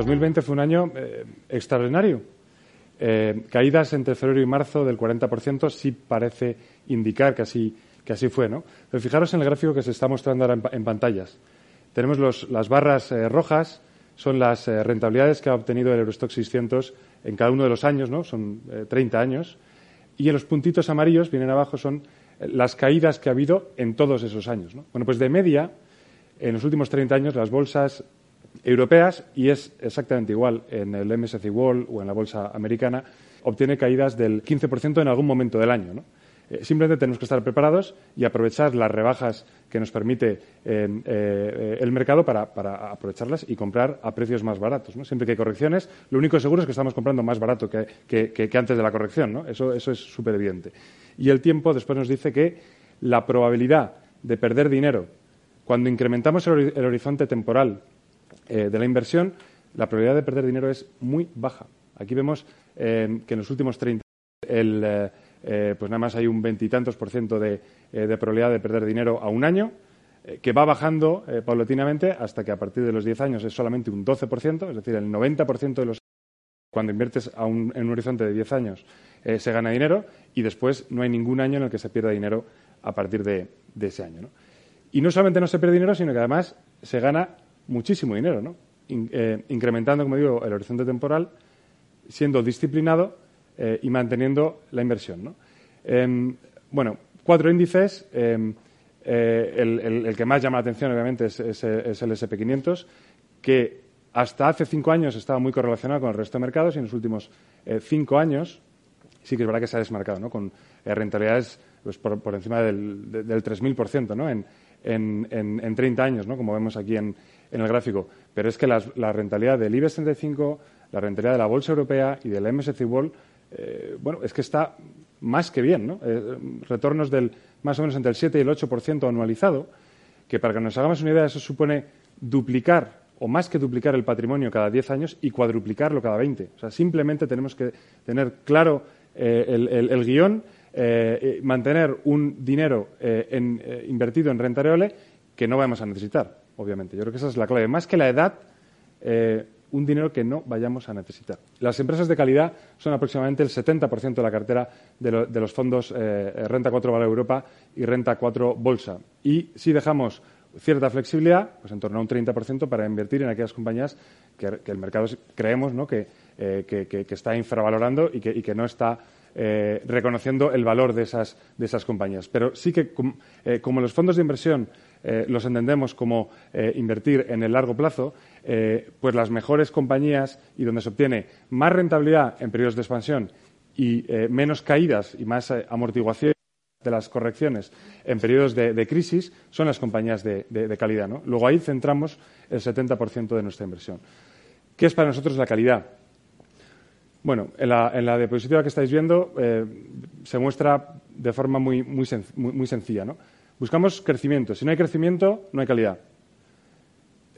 2020 fue un año eh, extraordinario. Eh, caídas entre febrero y marzo del 40% sí parece indicar que así, que así fue, ¿no? Pero fijaros en el gráfico que se está mostrando ahora en, pantallas. Tenemos los, las barras eh, rojas, son las rentabilidades que ha obtenido el Eurostock 600 en cada uno de los años, ¿no? Son 30 años. Y en los puntitos amarillos, vienen abajo, son las caídas que ha habido en todos esos años, ¿no? Bueno, pues de media, en los últimos 30 años, las bolsas europeas y es exactamente igual en el MSCI World o en la bolsa americana, obtiene caídas del 15% en algún momento del año. Eh, simplemente tenemos que estar preparados y aprovechar las rebajas que nos permite eh, eh, el mercado para, aprovecharlas y comprar a precios más baratos. Siempre que hay correcciones, lo único seguro es que estamos comprando más barato que, antes de la corrección. Eso, es súper evidente. Y el tiempo después nos dice que la probabilidad de perder dinero cuando incrementamos el horizonte temporal eh, de la inversión, la probabilidad de perder dinero es muy baja. Aquí vemos eh, que en los últimos 30 el, eh, pues nada más hay un veintitantos por ciento de, probabilidad de perder dinero a un año, que va bajando paulatinamente hasta que a partir de los 10 años es solamente un 12%, es decir, el 90% de los cuando inviertes en un horizonte de 10 años se gana dinero y después no hay ningún año en el que se pierda dinero a partir de, ese año. Y no solamente no se pierde dinero, sino que además se gana muchísimo dinero, ¿no? Eh, incrementando, como digo, el horizonte temporal, siendo disciplinado eh, y manteniendo la inversión. ¿no? Em, bueno, cuatro índices. Em, eh, el, que más llama la atención, obviamente, es, el SP500, que hasta hace cinco años estaba muy correlacionado con el resto de mercados y en los últimos cinco años sí que es verdad que se ha desmarcado, ¿no? con rentabilidades pues, por, encima del, del 3.000% ¿no? en, en, en, en 30 años, ¿no? como vemos aquí en, el gráfico. Pero es que la rentabilidad del IBEX 35, la rentabilidad de la Bolsa Europea y del MSCI World, eh, bueno, es que está más que bien, ¿no? Eh, retornos del más o menos entre el 7 y el 8% anualizado, que para que nos hagamos una idea, eso supone duplicar o más que duplicar el patrimonio cada 10 años y cuadruplicarlo cada 20. O sea, simplemente tenemos que tener claro eh, el, guion, mantener un dinero invertido en renta variable que no vamos a necesitar obviamente. Yo creo que esa es la clave. Más que la edad, eh, un dinero que no vayamos a necesitar. Las empresas de calidad son aproximadamente el 70% de la cartera de, los fondos eh, Renta 4 Valor Europa y Renta 4 Bolsa. Y si dejamos cierta flexibilidad, pues en torno a un 30% para invertir en aquellas compañías que, el mercado creemos ¿no? que, eh, que, está infravalorando y que, no está reconociendo el valor de esas, de esas compañías. Pero sí que, como los fondos de inversión eh, los entendemos como eh, invertir en el largo plazo, eh, pues las mejores compañías y donde se obtiene más rentabilidad en periodos de expansión y menos caídas y más amortiguación de las correcciones en periodos de, crisis son las compañías de, calidad. Luego ahí centramos el 70% de nuestra inversión. ¿Qué es para nosotros la calidad? Bueno, en la, diapositiva que estáis viendo se muestra de forma muy, sencilla. ¿no? Buscamos crecimiento. Si no hay crecimiento, no hay calidad.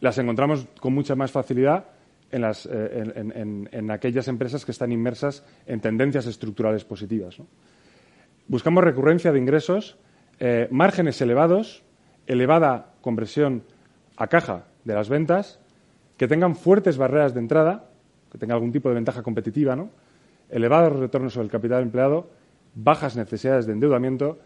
Las encontramos con mucha más facilidad en, eh, aquellas empresas que están inmersas en tendencias estructurales positivas. Buscamos recurrencia de ingresos, eh, márgenes elevados, elevada conversión a caja de las ventas, que tengan fuertes barreras de entrada, que tengan algún tipo de ventaja competitiva, ¿no? elevados retornos sobre el capital empleado, bajas necesidades de endeudamiento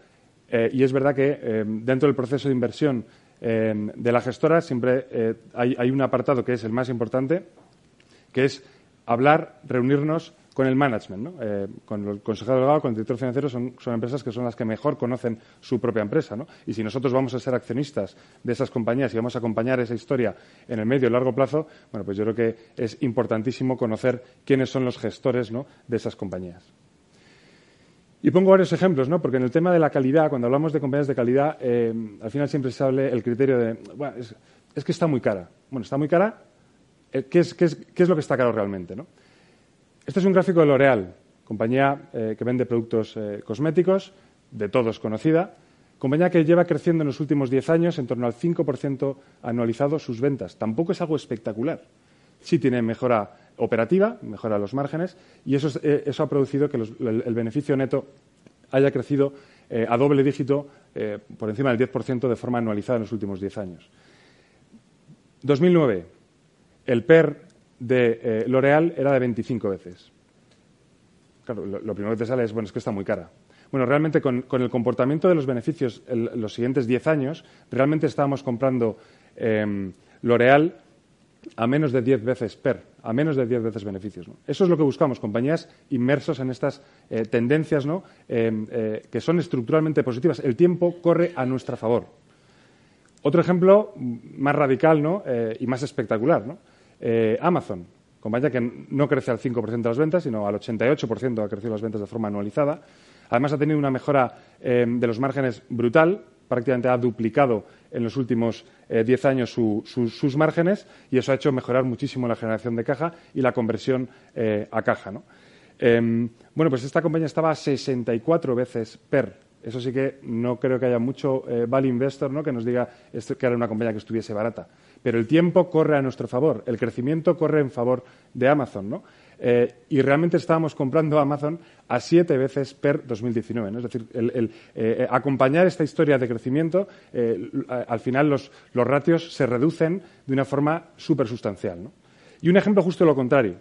eh, y es verdad que eh, dentro del proceso de inversión de la gestora siempre hay, un apartado que es el más importante, que es hablar, reunirnos con el management, con el consejero delegado, con el director financiero, son, empresas que son las que mejor conocen su propia empresa. Y si nosotros vamos a ser accionistas de esas compañías y vamos a acompañar esa historia en el medio y largo plazo, bueno, pues yo creo que es importantísimo conocer quiénes son los gestores de esas compañías. Y pongo varios ejemplos, ¿no? Porque en el tema de la calidad, cuando hablamos de compañías de calidad, eh, al final siempre se habla el criterio de, bueno, es, que está muy cara. Bueno, está muy cara, eh, ¿qué, es, qué, es, ¿qué, es, lo que está caro realmente, no? Este es un gráfico de L'Oréal, compañía eh, que vende productos eh, cosméticos, de todos conocida, compañía que lleva creciendo en los últimos 10 años en torno al 5% anualizado sus ventas. Tampoco es algo espectacular. Sí tiene mejora operativa, mejora los márgenes, y eso, eh, ha producido que el, el, beneficio neto haya crecido a doble dígito, por encima del 10% de forma anualizada en los últimos 10 años. 2009, el PER de eh, L'Oreal era de 25 veces. Claro, lo, primero que te sale es, bueno, es que está muy cara. Bueno, realmente con, con el comportamiento de los beneficios en los siguientes 10 años, realmente estábamos comprando eh, L'Oreal a menos de 10 veces PER, a menos de 10 veces beneficios. ¿no? Eso es lo que buscamos, compañías inmersos en estas eh, tendencias ¿no? eh, eh, que son estructuralmente positivas. El tiempo corre a nuestra favor. Otro ejemplo más radical ¿no? Eh, y más espectacular, ¿no? Eh, Amazon, compañía que no crece al 5% de las ventas, sino al 88% ha crecido las ventas de forma anualizada. Además, ha tenido una mejora eh, de los márgenes brutal, prácticamente ha duplicado en los últimos eh, diez eh, años su, su, sus márgenes y eso ha hecho mejorar muchísimo la generación de caja y la conversión eh, a caja. ¿no? bueno, pues esta compañía estaba a 64 veces PER. Eso sí que no creo que haya mucho eh, value investor ¿no? que nos diga que era una compañía que estuviese barata. Pero el tiempo corre a nuestro favor, el crecimiento corre en favor de Amazon. ¿no? Eh, y realmente estábamos comprando Amazon a siete veces per 2019. ¿no? Es decir, el, eh, acompañar esta historia de crecimiento, eh, al final los, los, ratios se reducen de una forma súper sustancial. ¿no? Y un ejemplo justo lo contrario.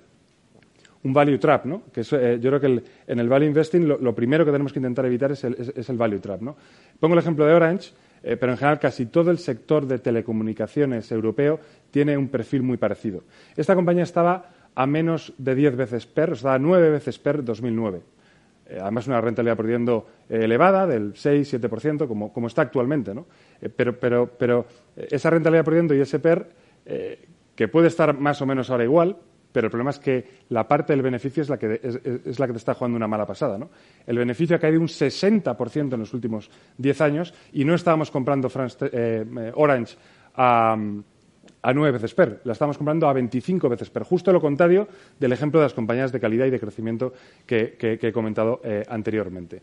Un value trap, ¿no? Que es, eh, yo creo que el, en el value investing lo, primero que tenemos que intentar evitar es el, es, el value trap, ¿no? Pongo el ejemplo de Orange, eh, pero en general casi todo el sector de telecomunicaciones europeo tiene un perfil muy parecido. Esta compañía estaba a menos de 10 veces PER, o sea, a 9 veces PER 2009. Eh, además, una rentabilidad perdiendo eh, elevada, del 6-7%, como, como, está actualmente. ¿no? Pero, pero, pero, esa rentabilidad perdiendo y ese PER, que puede estar más o menos ahora igual, pero el problema es que la parte del beneficio es la que, te está jugando una mala pasada. ¿no? El beneficio ha caído un 60% en los últimos 10 años y no estábamos comprando France, eh, Orange a a nueve veces PER, la estamos comprando a 25 veces PER. Justo lo contrario del ejemplo de las compañías de calidad y de crecimiento que he comentado eh, anteriormente.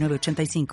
85